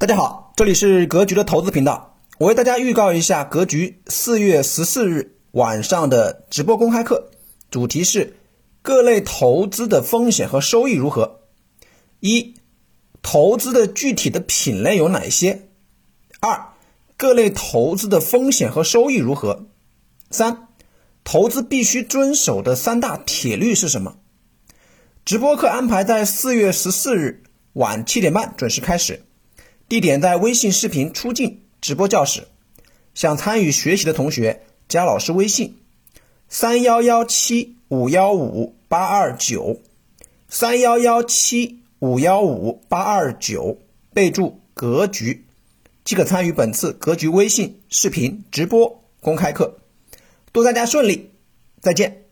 大家好，这里是格局的投资频道。我为大家预告一下格局四月十四日晚上的直播公开课，主题是各类投资的风险和收益如何？一、投资的具体的品类有哪些？二、各类投资的风险和收益如何？三、投资必须遵守的三大铁律是什么？直播课安排在四月十四日晚七点半准时开始。地点在微信视频出镜直播教室，想参与学习的同学加老师微信：三幺幺七五幺五八二九，三幺幺七五幺五八二九，备注“格局”，即可参与本次格局微信视频直播公开课。祝大家顺利，再见。